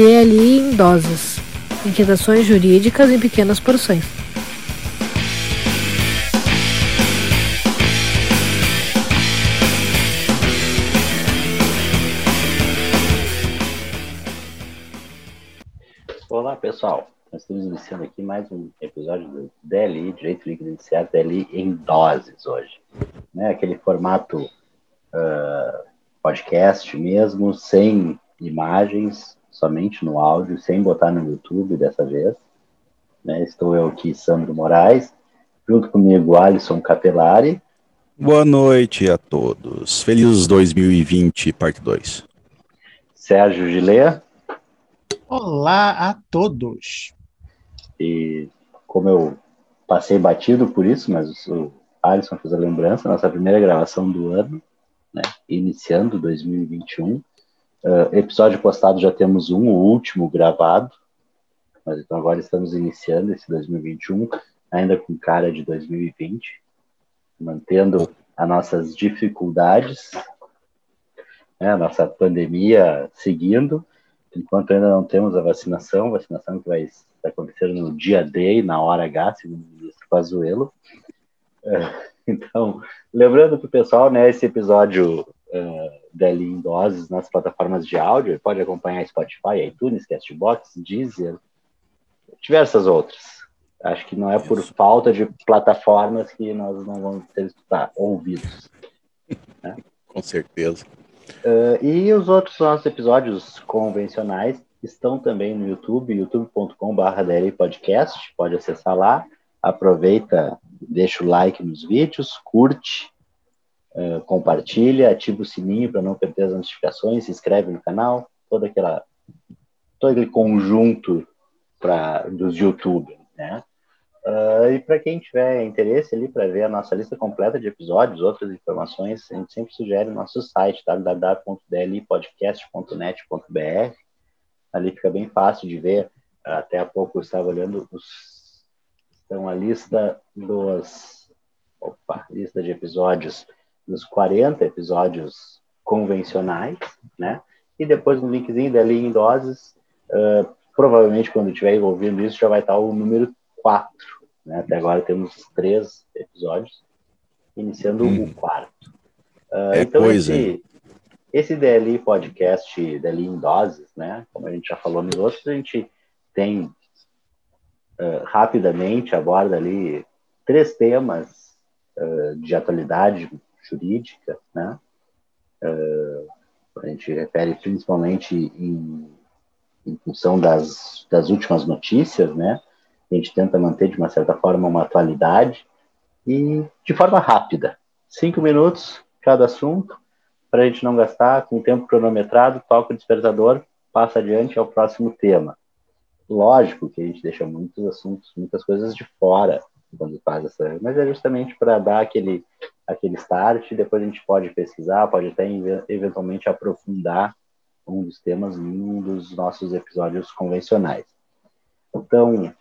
DLI em doses. Inquietações jurídicas em pequenas porções. Olá, pessoal. Nós estamos iniciando aqui mais um episódio do DLI, Direito Líquido Iniciado, DLI em doses hoje. Né? Aquele formato uh, podcast mesmo, sem imagens, somente no áudio, sem botar no YouTube dessa vez. Né? Estou eu aqui, Sandro Moraes, junto comigo, Alisson Capelari. Boa noite a todos. Feliz 2020, parte 2. Sérgio Gilê. Olá a todos. E como eu passei batido por isso, mas o Alisson fez a lembrança, nossa primeira gravação do ano, né, iniciando 2021. Uh, episódio postado já temos um, o último gravado, mas então agora estamos iniciando esse 2021, ainda com cara de 2020, mantendo as nossas dificuldades, né, a nossa pandemia seguindo, enquanto ainda não temos a vacinação, vacinação que vai acontecer no dia D, na hora H, segundo o ministro Pazuello. Uh, então, lembrando para o pessoal, né, esse episódio uh, dele em doses nas plataformas de áudio, pode acompanhar Spotify, iTunes, Castbox, Deezer, diversas outras. Acho que não é por Isso. falta de plataformas que nós não vamos ter escutar, ouvidos. Né? Com certeza. Uh, e os outros nossos episódios convencionais estão também no YouTube, youtube.com.br podcast, pode acessar lá, aproveita, deixa o like nos vídeos, curte, uh, compartilha, ativa o sininho para não perder as notificações, se inscreve no canal, toda aquela todo aquele conjunto para dos YouTube, né? Uh, e para quem tiver interesse ali para ver a nossa lista completa de episódios, outras informações, a gente sempre sugere o nosso site www.dlipodcast.net.br. Ali fica bem fácil de ver. Até há pouco eu estava olhando os, então a lista dos opa, lista de episódios dos 40 episódios convencionais, né? E depois no linkzinho dali em doses, uh, provavelmente quando estiver ouvindo isso já vai estar o número 4. Né? Até agora temos três episódios, iniciando hum. o quarto. Uh, é então, coisa. Esse, esse DLI podcast, DLI em doses, né? Como a gente já falou nos outros, a gente tem uh, rapidamente aborda ali três temas de atualidade jurídica, né? a gente refere principalmente em, em função das, das últimas notícias, né? A gente tenta manter, de uma certa forma, uma atualidade e de forma rápida. Cinco minutos cada assunto, para a gente não gastar, com tempo cronometrado, toca o despertador, passa adiante ao próximo tema. Lógico que a gente deixa muitos assuntos, muitas coisas de fora quando faz essa, mas é justamente para dar aquele aquele start, depois a gente pode pesquisar, pode até eventualmente aprofundar um dos temas em um dos nossos episódios convencionais. Então,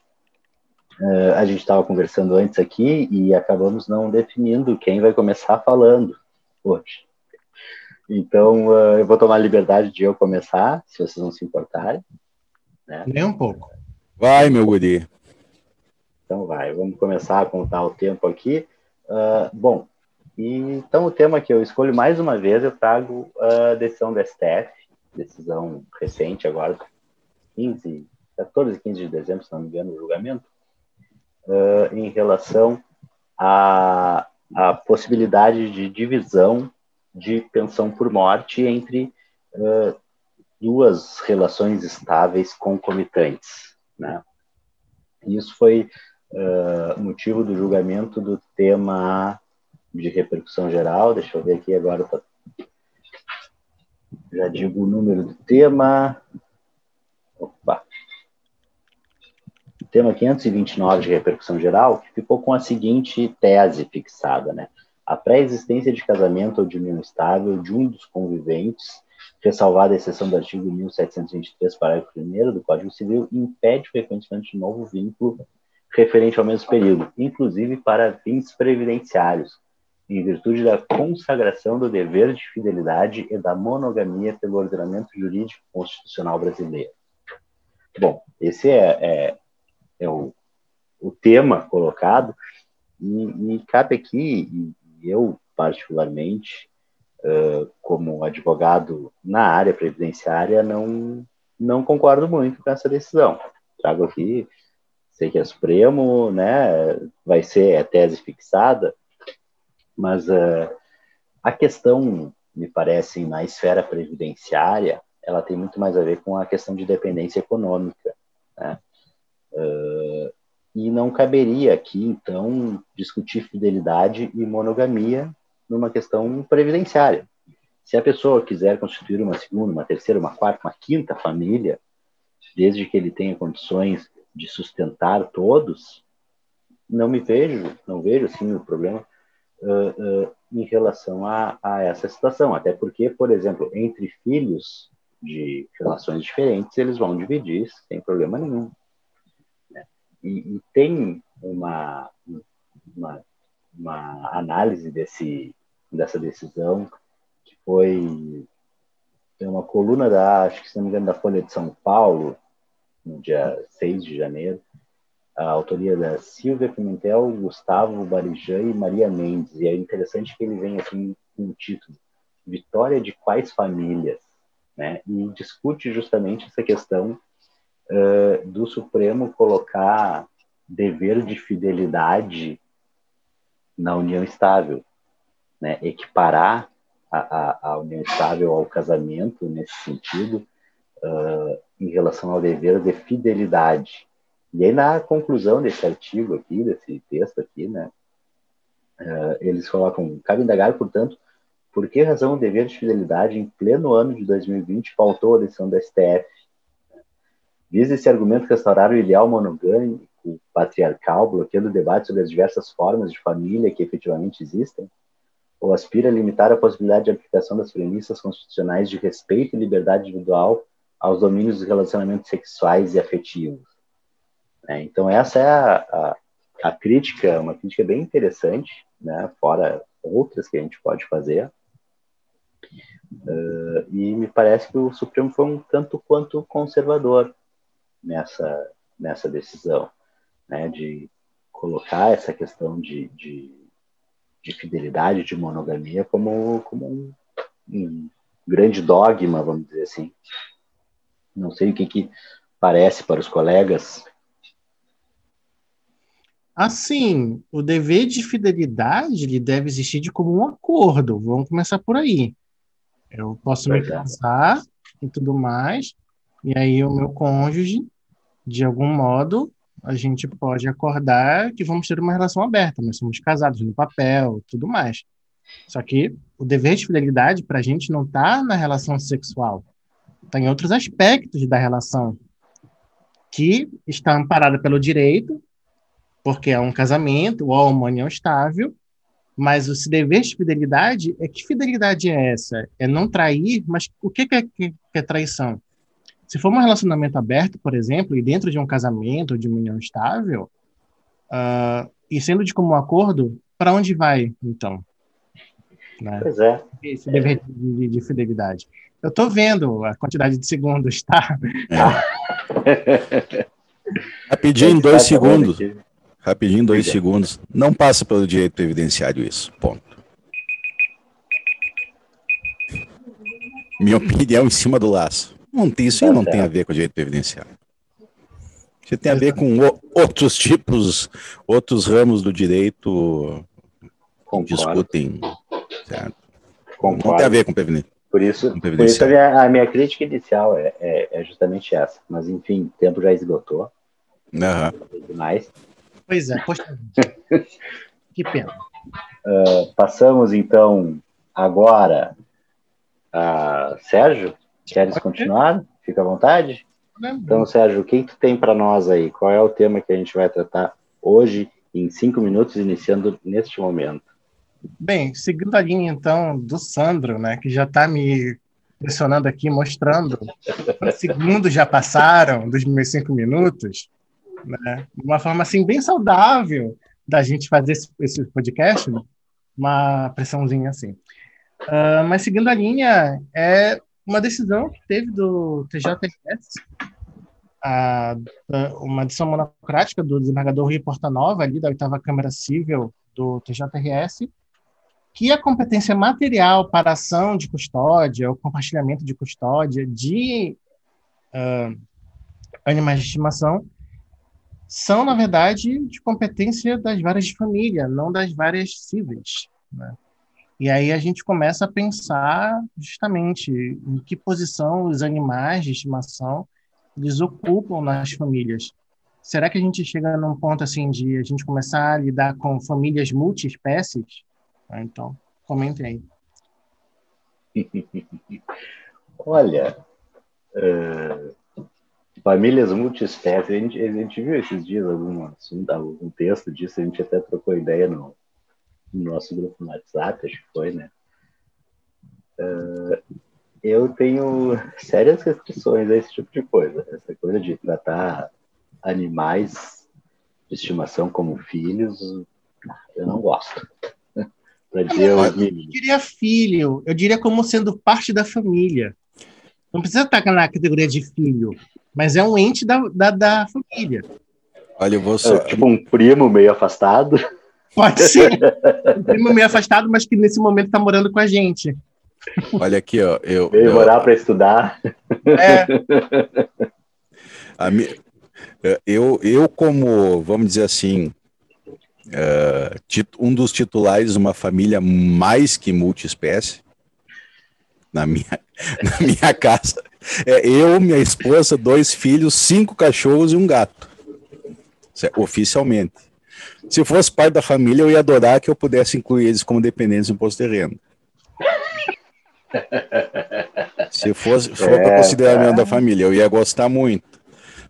Uh, a gente estava conversando antes aqui e acabamos não definindo quem vai começar falando hoje. Então, uh, eu vou tomar a liberdade de eu começar, se vocês não se importarem. Né? Nem um pouco. Vai, meu guri. Então vai, vamos começar a contar o tempo aqui. Uh, bom, então o tema que eu escolho mais uma vez, eu trago a decisão da STF, decisão recente agora, 15, 14 e 15 de dezembro, se não me engano, o julgamento, uh, em relação à, à possibilidade de divisão de pensão por morte entre uh, duas relações estáveis concomitantes. Né? Isso foi uh, motivo do julgamento do tema de repercussão geral. Deixa eu ver aqui agora. Já digo o número do tema. Opa, tema 529 de repercussão geral, que ficou com a seguinte tese fixada, né? A pré-existência de casamento ou de união estável de um dos conviventes, ressalvada a exceção do artigo 1723, parágrafo 1 do Código Civil, impede o reconhecimento de novo vínculo referente ao mesmo período, inclusive para fins previdenciários, em virtude da consagração do dever de fidelidade e da monogamia pelo ordenamento jurídico constitucional brasileiro. Bom, esse é, é, é o, o tema colocado, e, e cabe aqui, e eu particularmente, uh, como advogado na área previdenciária, não, não concordo muito com essa decisão. Trago aqui, sei que é Supremo, né, vai ser a tese fixada, mas uh, a questão, me parece, na esfera previdenciária, ela tem muito mais a ver com a questão de dependência econômica. Né? Uh, e não caberia aqui, então, discutir fidelidade e monogamia numa questão previdenciária. Se a pessoa quiser constituir uma segunda, uma terceira, uma quarta, uma quinta família, desde que ele tenha condições de sustentar todos, não me vejo, não vejo assim o problema uh, uh, em relação a, a, essa situação. Até porque, por exemplo, entre filhos de relações diferentes, eles vão dividir sem problema nenhum. Né? E, e, tem uma, uma, uma análise desse, dessa decisão que foi tem uma coluna da, acho que se não me engano, da Folha de São Paulo, no dia 6 de janeiro, a autoria da Silvia Pimentel, Gustavo Barijan e Maria Mendes. E é interessante que ele vem assim com o título Vitória de quais famílias? Né? E discute justamente essa questão uh, do Supremo colocar dever de fidelidade na união estável né, equiparar a, a, a, união estável ao casamento nesse sentido, uh, em relação ao dever de fidelidade. E aí, na conclusão desse artigo aqui, desse texto aqui, né, uh, eles colocam, cabe indagar, portanto, por que razão o dever de fidelidade em pleno ano de 2020 faltou a decisão do STF? Visa esse argumento restaurar o ideal monogâmico patriarcal, bloqueando o debate sobre as diversas formas de família que efetivamente existem? ou aspira a limitar a possibilidade de aplicação das premissas constitucionais de respeito e liberdade individual aos domínios dos relacionamentos sexuais e afetivos. É, então, essa é a, a, a, crítica, uma crítica bem interessante, né, fora outras que a gente pode fazer. Uh, e me parece que o Supremo foi um tanto quanto conservador nessa, nessa decisão, né, de colocar essa questão de, de de fidelidade, de monogamia, como, como um, um, grande dogma, vamos dizer assim. Não sei o que, que parece para os colegas. Assim, o dever de fidelidade ele deve existir de comum acordo. Vamos começar por aí. Eu posso me casar e tudo mais, e aí o meu cônjuge, de algum modo, a gente pode acordar que vamos ter uma relação aberta, mas somos casados no papel, tudo mais. Só que o dever de fidelidade para a gente não está na relação sexual, está em outros aspectos da relação, que está amparada pelo direito, porque é um casamento ou uma união estável, mas o dever de fidelidade é que fidelidade é essa? É não trair, mas o que é, que é traição? Se for um relacionamento aberto, por exemplo, e dentro de um casamento, de uma união estável, uh, e sendo de comum acordo, para onde vai, então? Né? Pois é. Esse dever de, de, fidelidade. Eu estou vendo a quantidade de segundos, tá? É. Rapidinho, em dois segundos. Rapidinho, dois segundos. Não passa pelo direito previdenciário isso. Ponto. Minha opinião em cima do laço. Não tem, isso não tem a ver com o direito previdenciário. Isso tem a ver com outros tipos, outros ramos do direito que discutem. Certo? Não tem a ver com previdenciário. Por isso, por isso a, minha, a minha crítica inicial é, é, é, justamente essa. Mas, enfim, o tempo já esgotou. Uhum. Demais. Pois é, poxa. que pena. Uh, passamos, então, agora a Sérgio. Queres continuar? Fica à vontade. Então, Sérgio, o que, tu tem para nós aí? Qual é o tema que a gente vai tratar hoje, em cinco minutos, iniciando neste momento? Bem, seguindo a linha, então, do Sandro, né, que já está me pressionando aqui, mostrando segundos já passaram dos meus cinco minutos, né, uma forma, assim, bem saudável da gente fazer esse, esse podcast, né, uma pressãozinha assim. Uh, mas seguindo a linha, é uma decisão que teve do TJS a, uma decisão monocrática do desembargador Rui Portanova, ali da oitava Câmara Civil do TJRS, que a competência material para ação de custódia, o compartilhamento de custódia de uh, animais de estimação são, na verdade, de competência das várias de família, não das várias cíveis. Né? E aí a gente começa a pensar justamente em que posição os animais de estimação eles ocupam nas famílias. Será que a gente chega num ponto assim de a gente começar a lidar com famílias multiespécies? Ah, então, comentem aí. Olha, uh, famílias multiespécies, a gente, a gente viu esses dias algum assunto, algum texto disso, a gente até trocou ideia no, no nosso grupo no WhatsApp, acho que foi, né? Uh, eu tenho sérias restrições a esse tipo de coisa. Essa coisa de tratar animais de estimação como filhos, eu não gosto. para dizer eu, eu diria filho, eu diria como sendo parte da família. Não precisa estar na categoria de filho, mas é um ente da, da, da família. Olha, eu vou só... É, tipo um primo meio afastado. Pode ser. um primo meio afastado, mas que nesse momento está morando com a gente. Olha aqui, ó. Eu, Veio morar para estudar. É. A mi... eu, eu, como, vamos dizer assim, uh, um dos titulares de uma família mais que multiespécie, na minha, na minha casa, é eu, minha esposa, dois filhos, cinco cachorros e um gato. Oficialmente. Se fosse pai da família, eu ia adorar que eu pudesse incluir eles como dependentes do imposto de renda. Se fosse, for é, para considerar membro da família, eu ia gostar muito,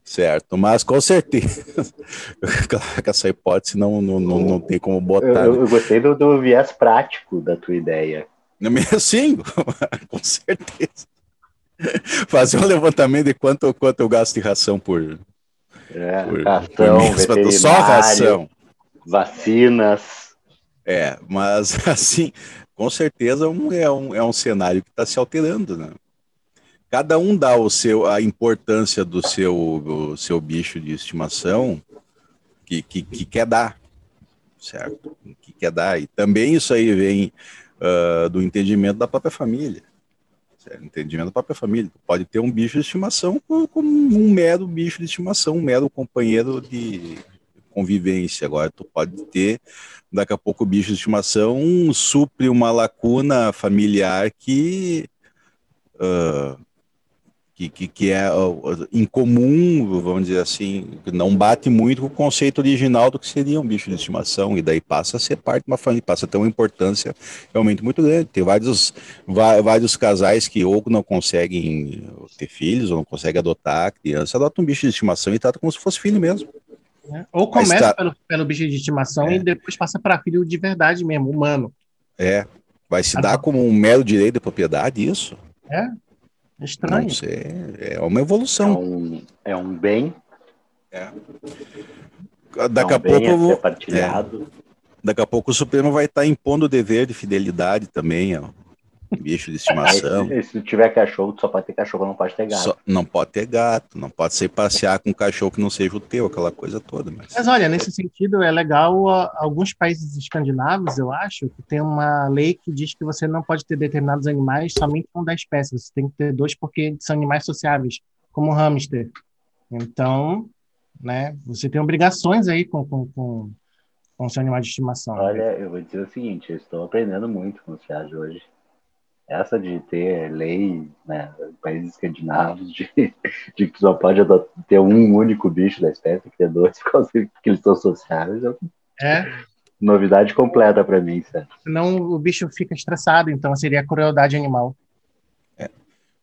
certo? Mas com certeza, com essa hipótese não, não, não, não tem como botar. Eu, eu, né? gostei do, do, viés prático da tua ideia. Sim, com certeza. Fazer um levantamento de quanto, quanto eu gasto de ração por. É, por, ração, por só ração. Vacinas. É, mas assim, com certeza um, é, um, é um cenário que está se alterando, né? Cada um dá o seu, a importância do seu, o seu bicho de estimação que, que, que quer dar, certo? Que quer dar. E também isso aí vem uh, do entendimento da própria família. Certo? Entendimento da própria família. Tu pode ter um bicho de estimação como um mero bicho de estimação, um mero companheiro de convivência. Agora, tu pode ter daqui a pouco o bicho de estimação supre uma lacuna familiar que, uh, que, que, que, é incomum, vamos dizer assim, não bate muito com o conceito original do que seria um bicho de estimação, e daí passa a ser parte de uma família, passa a ter uma importância realmente muito grande. Tem vários, vários casais que ou não conseguem ter filhos, ou não conseguem adotar a criança, adotam um bicho de estimação e trata como se fosse filho mesmo. Né? Ou começa tá... pelo, pelo bicho de estimação é. e depois passa para filho de verdade mesmo, humano. É. Vai se dar como um mero direito de propriedade isso? É. é estranho. Não sei. É uma evolução. É um, é um bem. É. Daqui é um a pouco. A partilhado. É. Daqui a pouco o Supremo vai estar impondo o dever de fidelidade também ó, bicho de estimação. Aí, se, tiver cachorro, só pode ter cachorro, não pode ter gato. Só, não pode ter gato, não pode ser passear com um cachorro que não seja o teu, aquela coisa toda. Mas, mas olha, nesse sentido é legal, alguns países escandinavos, eu acho, que tem uma lei que diz que você não pode ter determinados animais somente com da espécie, você tem que ter dois porque são animais sociáveis, como o hamster. Então, né, você tem obrigações aí com, com, com, com o seu animal de estimação. Olha, eu vou dizer o seguinte, eu estou aprendendo muito com os caras hoje essa de ter lei, né, países escandinavos, de, de que só pode ter um único bicho da espécie, que ter dois, porque eles são sociáveis, é novidade completa para mim, certo? Senão o bicho fica estressado, então seria crueldade animal. É.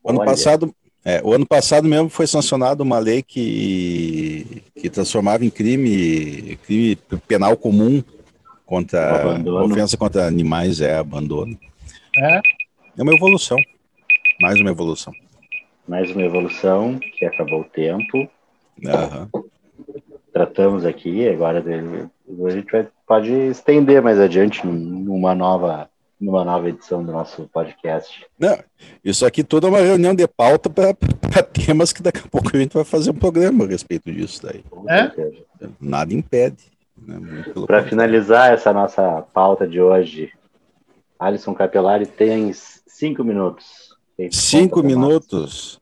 O ano passado, é, o ano passado mesmo foi sancionada uma lei que, que transformava em crime, crime penal comum contra ofensa contra animais, é abandono. É. É uma evolução. Mais uma evolução. Mais uma evolução que acabou o tempo. Uhum. Tratamos aqui, agora a gente vai, pode estender mais adiante numa nova numa nova edição do nosso podcast. Não, isso aqui tudo é uma reunião de pauta para temas que daqui a pouco a gente vai fazer um programa a respeito disso daí. É? Nada impede. Né? Para finalizar essa nossa pauta de hoje, Alisson Capelari tem cinco minutos. Cinco minutos.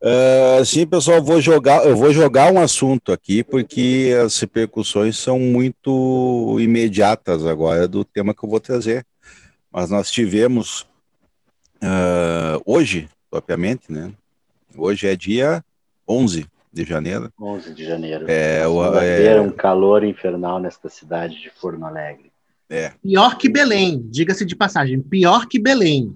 Uh, sim, pessoal, vou jogar, eu vou jogar um assunto aqui porque as repercussões são muito imediatas agora do tema que eu vou trazer. Mas nós tivemos uh, hoje, propriamente, né? Hoje é dia 11 de janeiro. 11 de janeiro. É, o, é... um calor infernal nesta cidade de Forno Alegre. É. Pior que Belém, diga-se de passagem, pior que Belém.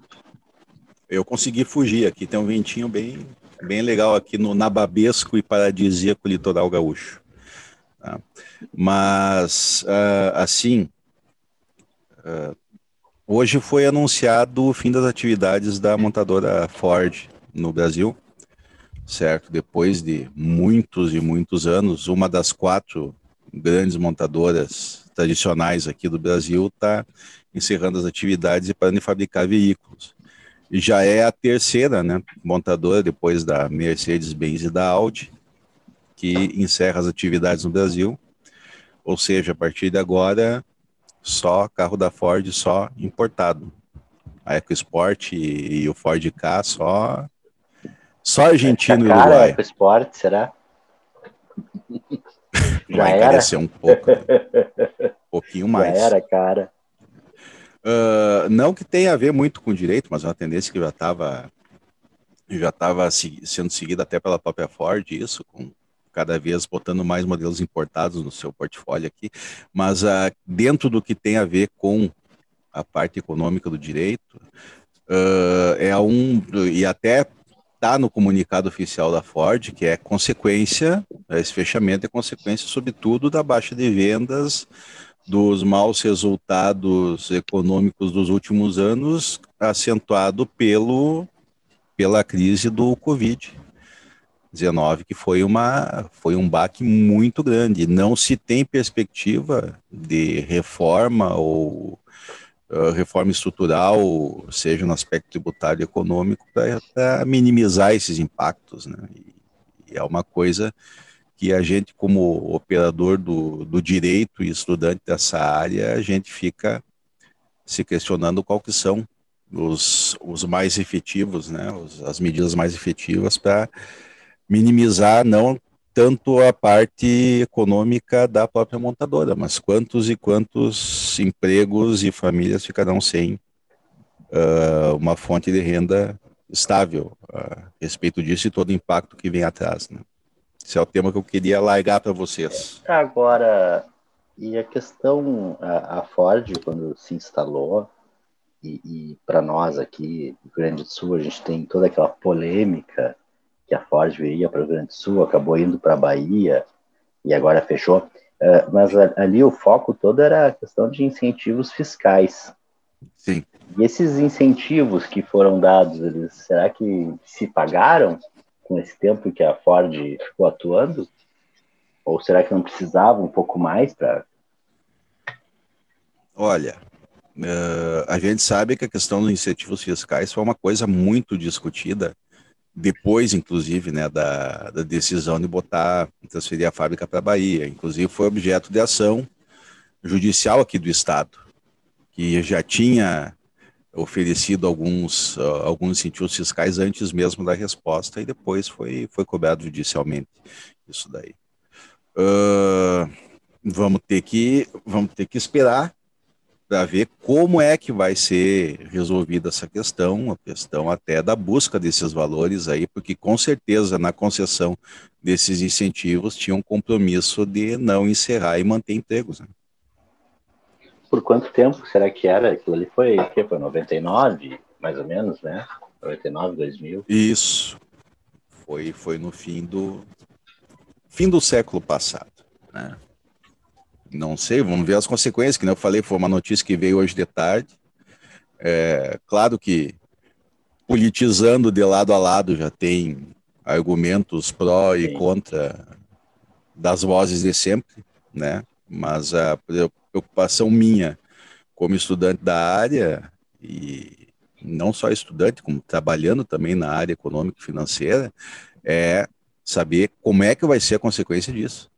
Eu consegui fugir aqui, tem um ventinho bem bem legal aqui no nababesco e paradisíaco litoral gaúcho. Tá? Mas, uh, assim, uh, hoje foi anunciado o fim das atividades da montadora Ford no Brasil, certo? Depois de muitos e muitos anos, uma das quatro grandes montadoras tradicionais aqui do Brasil está encerrando as atividades e parando de fabricar veículos já é a terceira né, montadora, depois da Mercedes-Benz e da Audi, que encerra as atividades no Brasil. Ou seja, a partir de agora, só carro da Ford, só importado. A EcoSport e, e o Ford K, só, só argentino e uruguai. EcoSport, será? Já Vai encarecer um pouco, né? um pouquinho mais. Já era, cara. Uh, não que tenha a ver muito com direito, mas é uma tendência que já estava já estava sendo seguida até pela própria Ford, isso, com cada vez botando mais modelos importados no seu portfólio aqui, mas uh, dentro do que tem a ver com a parte econômica do direito, uh, é um, e até está no comunicado oficial da Ford, que é consequência, esse fechamento é consequência, sobretudo, da baixa de vendas dos maus resultados econômicos dos últimos anos, acentuado pelo, pela crise do Covid-19, que foi, uma, foi um baque muito grande. Não se tem perspectiva de reforma ou uh, reforma estrutural, seja no aspecto tributário e econômico, para minimizar esses impactos. Né? E, e é uma coisa que a gente, como operador do, do direito e estudante dessa área, a gente fica se questionando qual que são os, os mais efetivos, né, os, as medidas mais efetivas para minimizar não tanto a parte econômica da própria montadora, mas quantos e quantos empregos e famílias ficarão sem uh, uma fonte de renda estável a respeito disso e todo o impacto que vem atrás. Né? Esse é o tema que eu queria largar para vocês. Agora, e a questão, a, a Ford, quando se instalou, e, e para nós aqui no Rio Grande do Sul, a gente tem toda aquela polêmica que a Ford viria para o Rio Grande do Sul, acabou indo para a Bahia e agora fechou. Uh, mas ali o foco todo era a questão de incentivos fiscais. Sim. E esses incentivos que foram dados, eles, será que se pagaram? Com esse tempo que a Ford ficou atuando? Ou será que não precisava um pouco mais para. Olha, uh, a gente sabe que a questão dos incentivos fiscais foi uma coisa muito discutida, depois, inclusive, né, da, da decisão de botar, transferir a fábrica para a Bahia. Inclusive, foi objeto de ação judicial aqui do Estado, que já tinha oferecido alguns, uh, alguns incentivos fiscais antes mesmo da resposta e depois foi, foi cobrado judicialmente isso daí. Uh, vamos ter que vamos ter que esperar para ver como é que vai ser resolvida essa questão, a questão até da busca desses valores aí, porque com certeza na concessão desses incentivos tinha um compromisso de não encerrar e manter empregos. Né? Por quanto tempo será que era? Aquilo ali foi, que foi 99, mais ou menos, né? 99, 2000. Isso. Foi, foi no fim do fim do século passado, né? Não sei, vamos ver as consequências, que eu falei, foi uma notícia que veio hoje de tarde. É, claro que politizando de lado a lado já tem argumentos pró e contra das vozes de sempre, né? Mas a preocupação minha como estudante da área e não só estudante, como trabalhando também na área econômica e financeira, é saber como é que vai ser a consequência disso.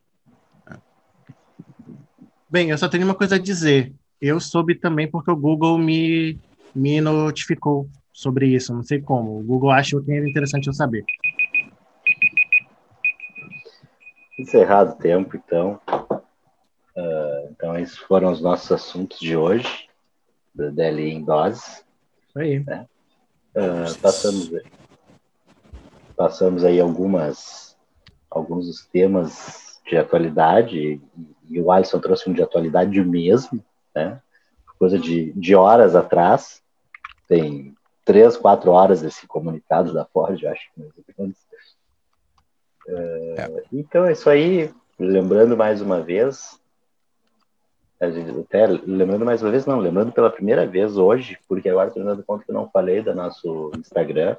Bem, eu só tenho uma coisa a dizer. Eu soube também porque o Google me, me notificou sobre isso, não sei como. O Google achou que era interessante eu saber. Encerrado o tempo, então. Uh, então, esses foram os nossos assuntos de hoje, do DLI em doses. Isso aí. Né? Uh, passamos, passamos aí algumas, alguns dos temas de atualidade, e, o Alisson trouxe um de atualidade mesmo, né? coisa de, de horas atrás, tem três, quatro horas esse comunicado da Ford, acho que mais ou menos. É. Então é isso aí. Lembrando mais uma vez, até lembrando mais uma vez, não, lembrando pela primeira vez hoje, porque agora estou dando conta que eu não falei do nosso Instagram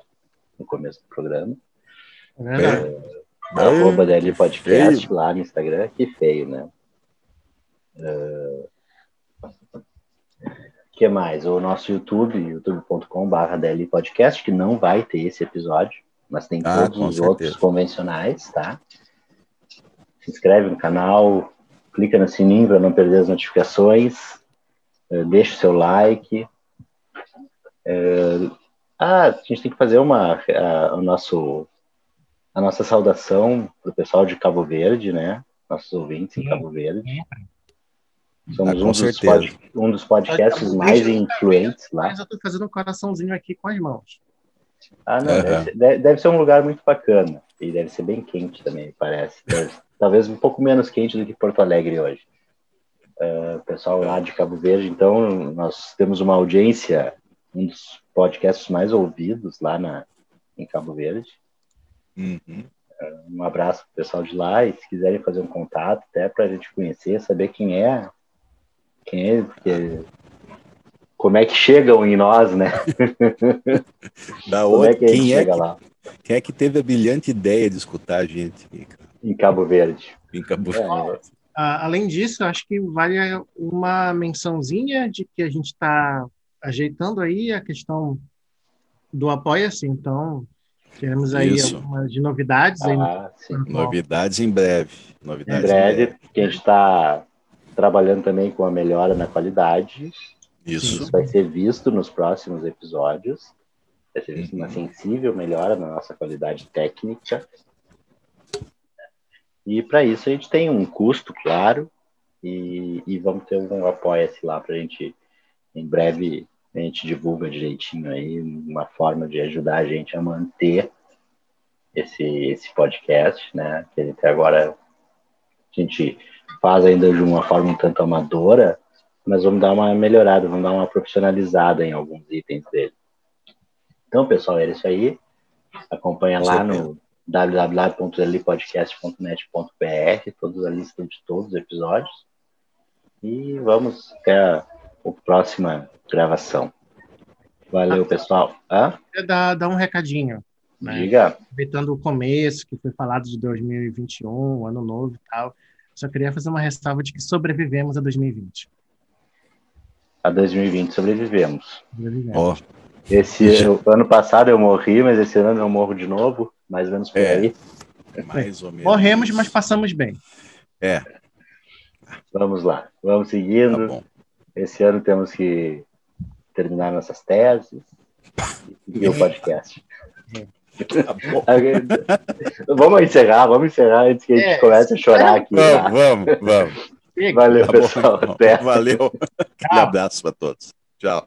no começo do programa. É, é, arroba DL Podcast feio. lá no Instagram, que feio, né? Uh, que mais? O nosso YouTube, youtube.com.br DL Podcast, que não vai ter esse episódio, mas tem ah, todos os certeza. outros convencionais, tá? Se inscreve no canal, clica no sininho para não perder as notificações, uh, deixa o seu like. Uh, ah, a gente tem que fazer uma, o nosso, a nossa saudação para o pessoal de Cabo Verde, né? Nossos ouvintes em Cabo Verde. Somos ah, um, dos pod, um, dos podcasts mais influentes lá. Mas eu estou fazendo um coraçãozinho aqui com as mãos. Ah, não, uhum. deve, deve, ser um lugar muito bacana. E deve ser bem quente também, parece. Deve, talvez um pouco menos quente do que Porto Alegre hoje. Uh, pessoal lá de Cabo Verde, então nós temos uma audiência, um dos podcasts mais ouvidos lá na, em Cabo Verde. Uhum. Uh, um abraço para o pessoal de lá e se quiserem fazer um contato, até para a gente conhecer, saber quem é, quem é, porque como é que chegam em nós, né? da como outra, é que a gente quem é chega que, lá? Quem é que teve a brilhante ideia de escutar a gente? Em Cabo Verde. Em Cabo Verde. É, além disso, acho que vale uma mençãozinha de que a gente está ajeitando aí a questão do apoia-se, então teremos aí Isso. algumas de novidades. Ah, aí no... Novidades em breve. Novidades em breve, em breve. porque a gente está trabalhando também com a melhora na qualidade. Isso. Isso vai ser visto nos próximos episódios. Vai ser visto uhum. uma sensível melhora na nossa qualidade técnica. E para isso a gente tem um custo, claro, e, e vamos ter um apoia-se lá para a gente, em breve, a gente divulga direitinho aí uma forma de ajudar a gente a manter esse, esse podcast, né? Que até agora a gente faz ainda de uma forma um tanto amadora, mas vamos dar uma melhorada, vamos dar uma profissionalizada em alguns itens dele. Então, pessoal, é isso aí. Acompanha lá no www.lpodcast.net.br, toda a lista de todos os episódios. E vamos até a, a próxima gravação. Valeu, ah, pessoal. Hã? Dá, dá um recadinho. Né? Diga. Aproveitando o começo, que foi falado de 2021, ano novo e tal, só queria fazer uma ressalva de que sobrevivemos a 2020 a 2020 sobrevivemos. Oh. Esse ano passado eu morri, mas esse ano eu morro de novo, mais ou menos por é, aí. Mais ou menos. Morremos, mas passamos bem. É. Vamos lá, vamos seguindo. Tá esse ano temos que terminar nossas teses e o podcast. Tá vamos encerrar, vamos encerrar antes que a gente é, comece a chorar aqui. Vamos, tá? vamos, vamos. Valeu, tá pessoal. Até. Valeu. Aquele abraço para todos. Tchau.